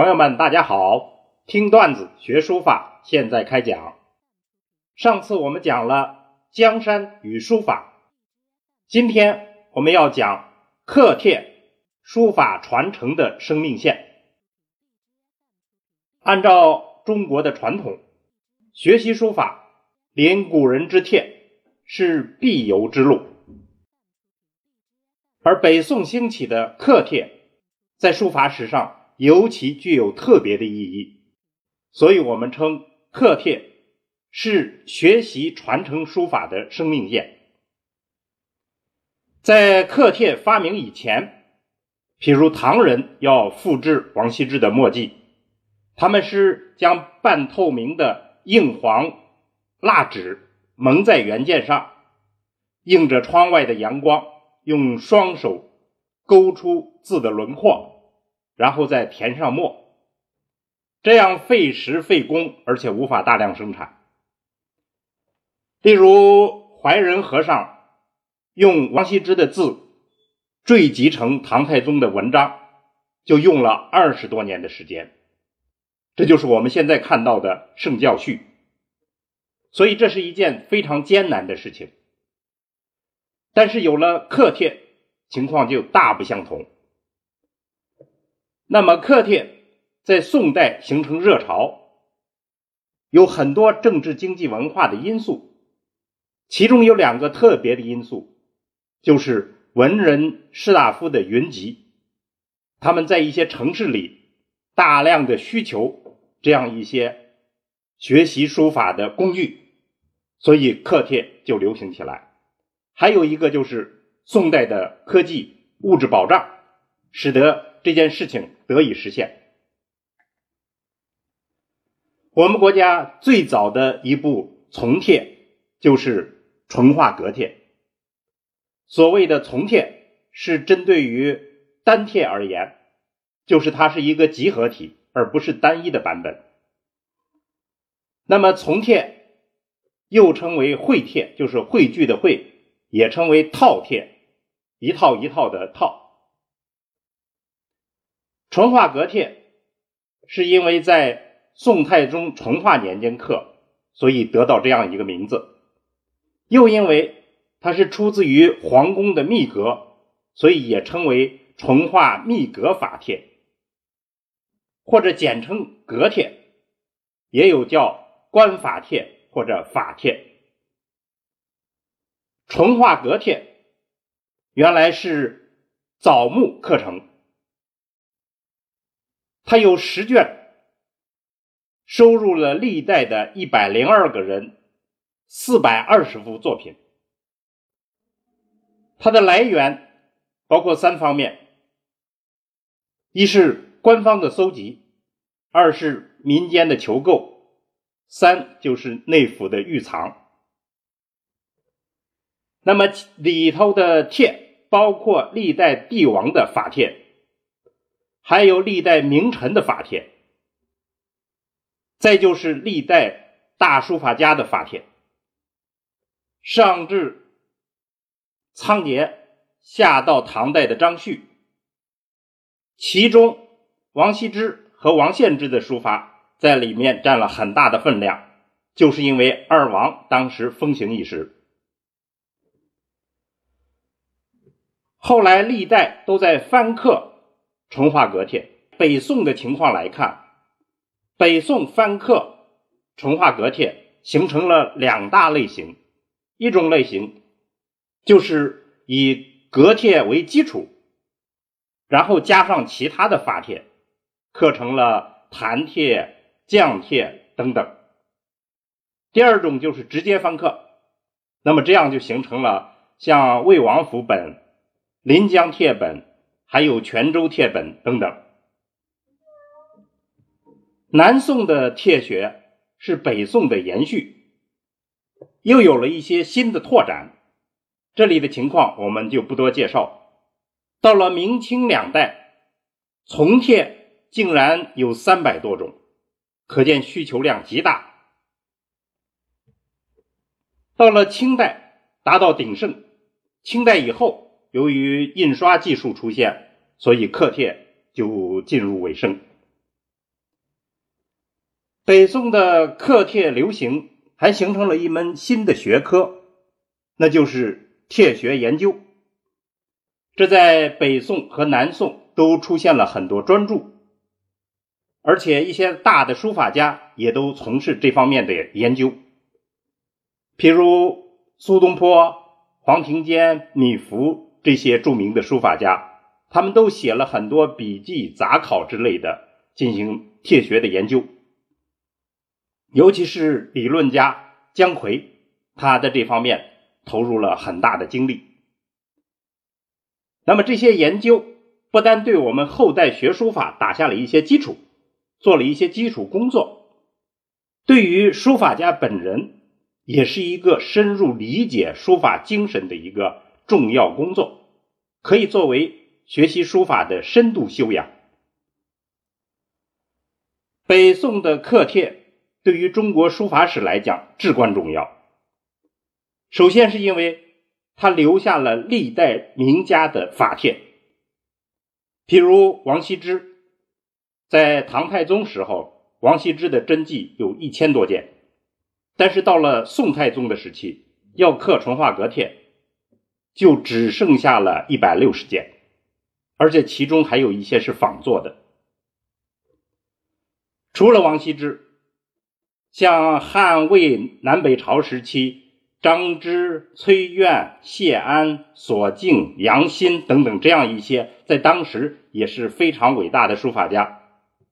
朋友们，大家好！听段子学书法，现在开讲。上次我们讲了江山与书法，今天我们要讲刻帖书法传承的生命线。按照中国的传统，学习书法，临古人之帖是必由之路。而北宋兴起的刻帖，在书法史上尤其具有特别的意义，所以我们称刻帖是学习传承书法的生命线。在刻帖发明以前，譬如唐人要复制王羲之的墨迹，他们是将半透明的硬黄蜡纸蒙在原件上，映着窗外的阳光。用双手勾出字的轮廓，然后再填上墨，这样费时费工，而且无法大量生产。例如怀仁和尚用王羲之的字缀集成唐太宗的文章，就用了二十多年的时间。这就是我们现在看到的《圣教序》，所以这是一件非常艰难的事情。但是有了刻帖，情况就大不相同。那么刻帖在宋代形成热潮，有很多政治、经济、文化的因素，其中有两个特别的因素，就是文人士大夫的云集，他们在一些城市里大量的需求这样一些学习书法的工具，所以刻帖就流行起来。还有一个就是宋代的科技物质保障，使得这件事情得以实现。我们国家最早的一部从帖就是淳化阁帖。所谓的从帖是针对于单帖而言，就是它是一个集合体，而不是单一的版本。那么从帖又称为汇帖，就是汇聚的汇。也称为套帖，一套一套的套。淳化阁帖是因为在宋太宗淳化年间刻，所以得到这样一个名字。又因为它是出自于皇宫的秘阁，所以也称为淳化秘阁法帖，或者简称阁帖，也有叫官法帖或者法帖。淳化阁帖原来是枣木刻成，它有十卷，收入了历代的一百零二个人四百二十幅作品。它的来源包括三方面：一是官方的搜集，二是民间的求购，三就是内府的御藏。那么里头的帖包括历代帝王的法帖，还有历代名臣的法帖，再就是历代大书法家的法帖，上至仓颉，下到唐代的张旭，其中王羲之和王献之的书法在里面占了很大的分量，就是因为二王当时风行一时。后来历代都在翻刻淳化阁帖。北宋的情况来看，北宋翻刻淳化阁帖形成了两大类型，一种类型就是以阁帖为基础，然后加上其他的法帖，刻成了坛帖、降帖等等。第二种就是直接翻刻，那么这样就形成了像魏王府本。临江帖本，还有泉州帖本等等。南宋的帖学是北宋的延续，又有了一些新的拓展。这里的情况我们就不多介绍。到了明清两代，从帖竟然有三百多种，可见需求量极大。到了清代，达到鼎盛。清代以后。由于印刷技术出现，所以刻帖就进入尾声。北宋的刻帖流行，还形成了一门新的学科，那就是帖学研究。这在北宋和南宋都出现了很多专著，而且一些大的书法家也都从事这方面的研究，譬如苏东坡、黄庭坚、米芾这些著名的书法家，他们都写了很多笔记、杂考之类的，进行帖学的研究。尤其是理论家姜夔，他在这方面投入了很大的精力。那么这些研究不但对我们后代学书法打下了一些基础，做了一些基础工作，对于书法家本人也是一个深入理解书法精神的一个重要工作，可以作为学习书法的深度修养。北宋的刻帖。对于中国书法史来讲至关重要。首先是因为它留下了历代名家的法帖，譬如王羲之，在唐太宗时候，王羲之的真迹有一千多件，但是到了宋太宗的时期，要刻淳化阁帖，就只剩下了一百六十件，而且其中还有一些是仿作的。除了王羲之。像汉魏南北朝时期，张芝、崔苑、谢安、索敬、杨欣等等这样一些在当时也是非常伟大的书法家，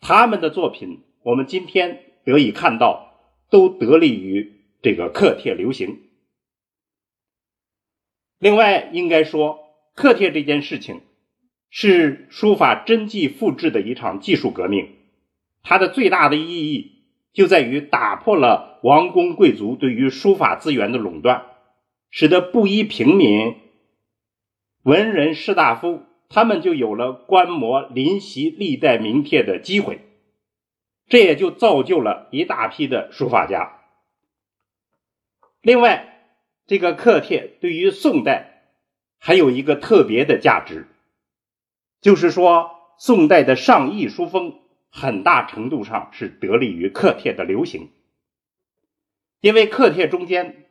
他们的作品我们今天得以看到，都得力于这个刻帖流行。另外，应该说，刻帖这件事情是书法真迹复制的一场技术革命，它的最大的意义。就在于打破了王公贵族对于书法资源的垄断，使得布衣平民、文人士大夫他们就有了观摩临习历代名帖的机会，这也就造就了一大批的书法家。另外，这个刻帖对于宋代还有一个特别的价值，就是说宋代的上意书风。很大程度上是得力于刻帖的流行，因为刻帖中间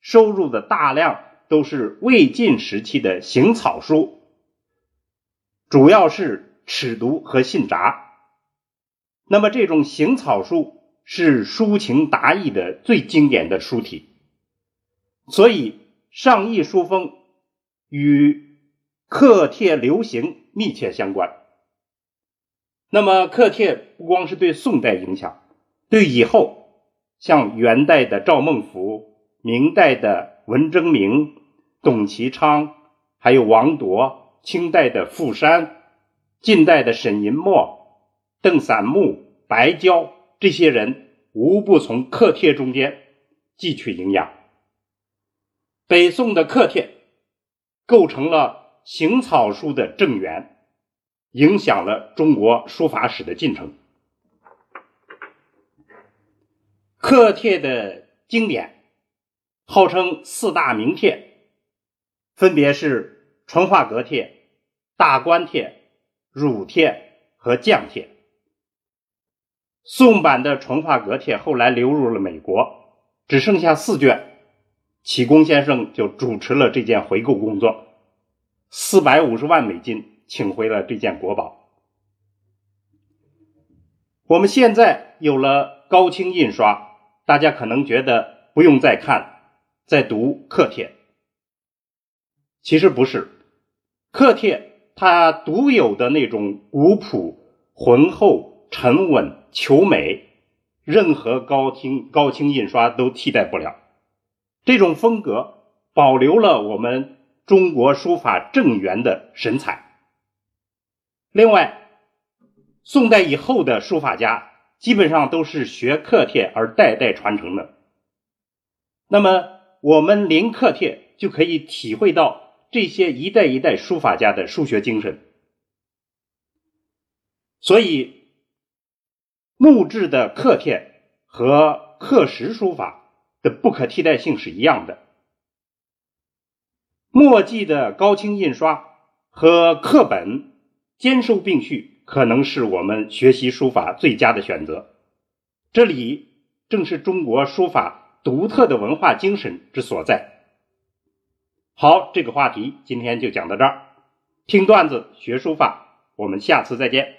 收入的大量都是魏晋时期的行草书，主要是尺牍和信札。那么这种行草书是抒情达意的最经典的书体，所以上意书风与刻帖流行密切相关。那么刻帖不光是对宋代影响，对以后像元代的赵孟頫、明代的文征明、董其昌，还有王铎，清代的傅山，近代的沈寅默、邓散木、白娇这些人，无不从刻帖中间汲取营养。北宋的刻帖构成了行草书的正源。影响了中国书法史的进程。刻帖的经典号称四大名帖，分别是淳化阁帖、大观帖、汝帖和降帖。宋版的淳化阁帖后来流入了美国，只剩下四卷，启功先生就主持了这件回购工作，四百五十万美金。请回了这件国宝。我们现在有了高清印刷，大家可能觉得不用再看、再读刻帖。其实不是，刻帖它独有的那种古朴、浑厚、沉稳、求美，任何高清高清印刷都替代不了。这种风格保留了我们中国书法正源的神采。另外，宋代以后的书法家基本上都是学刻帖而代代传承的。那么，我们临刻帖就可以体会到这些一代一代书法家的书学精神。所以，木质的刻帖和刻石书法的不可替代性是一样的。墨迹的高清印刷和刻本。兼收并蓄，可能是我们学习书法最佳的选择。这里正是中国书法独特的文化精神之所在。好，这个话题今天就讲到这儿。听段子学书法，我们下次再见。